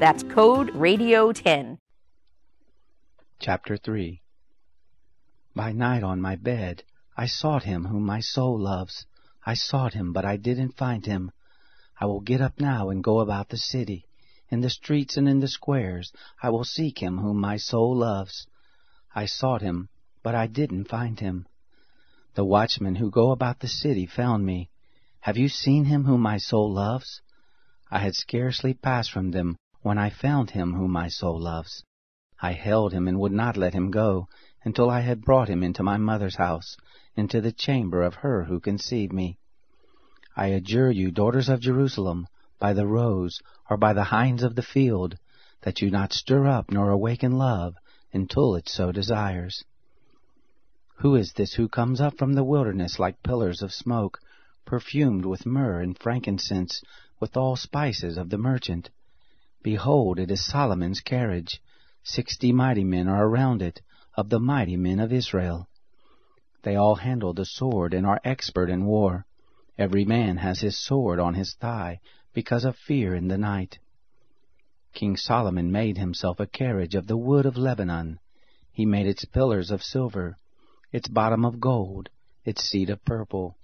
That's code RADIO10. Chapter 3 By night on my bed I sought him whom my soul loves. I sought him, but I didn't find him. I will get up now and go about the city. In the streets and in the squares I will seek him whom my soul loves. I sought him, but I didn't find him. The watchmen who go about the city found me. Have you seen him whom my soul loves? I had scarcely passed from them when I found him whom my soul loves. I held him and would not let him go until I had brought him into my mother's house, into the chamber of her who conceived me. I adjure you, daughters of Jerusalem, by the roes or by the hinds of the field, that you not stir up nor awaken love until it so desires. Who is this who comes up from the wilderness like pillars of smoke, perfumed with myrrh and frankincense, with all spices of the merchant? Behold, it is Solomon's carriage. Sixty mighty men are around it, of the mighty men of Israel. They all handle the sword and are expert in war. Every man has his sword on his thigh, because of fear in the night. King Solomon made himself a carriage of the wood of Lebanon. He made its pillars of silver, its bottom of gold, its seat of purple,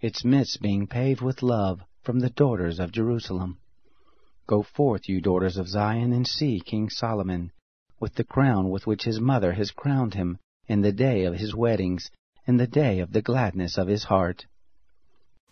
its midst being paved with love from the daughters of Jerusalem. Go forth, you daughters of Zion, and see King Solomon, with the crown with which his mother has crowned him, in the day of his weddings, in the day of the gladness of his heart.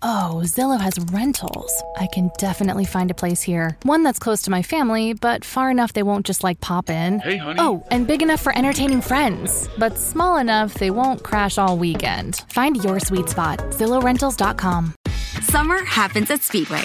Oh, Zillow has rentals. I can definitely find a place here. One that's close to my family, but far enough they won't just like pop in. Hey, honey. Oh, and big enough for entertaining friends, but small enough they won't crash all weekend. Find your sweet spot. ZillowRentals.com. Summer happens at Speedway